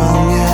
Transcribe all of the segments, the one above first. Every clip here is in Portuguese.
about me.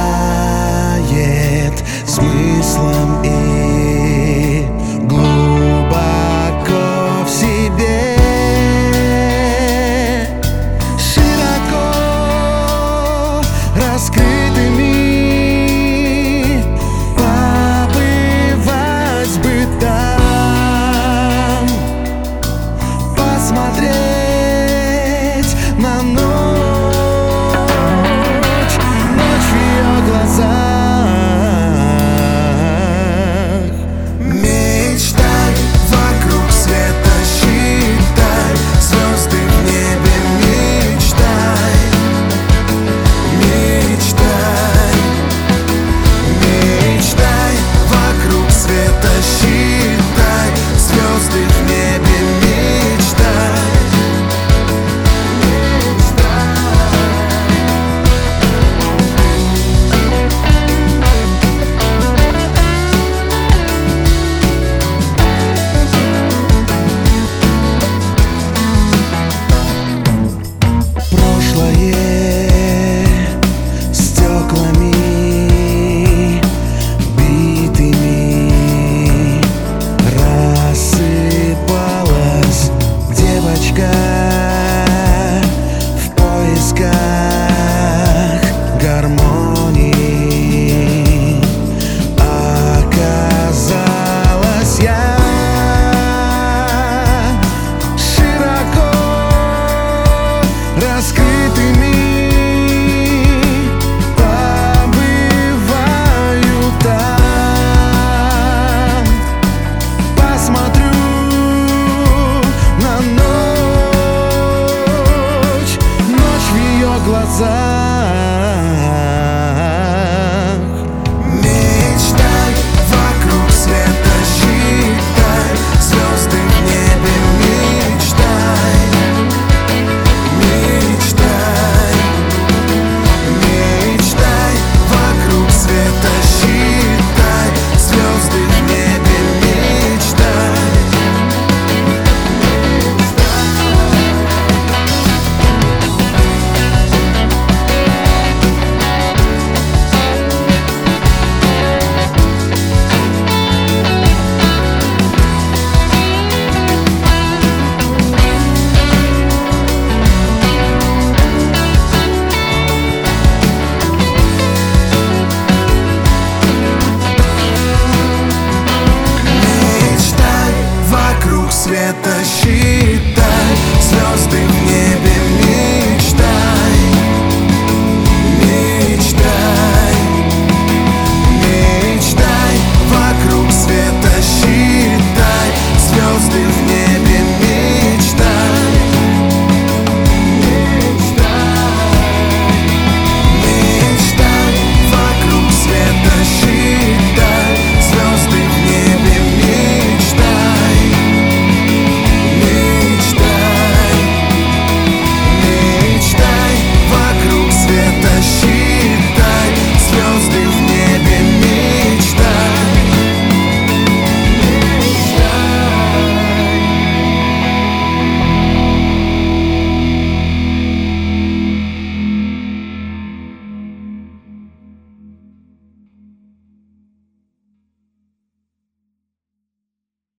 sky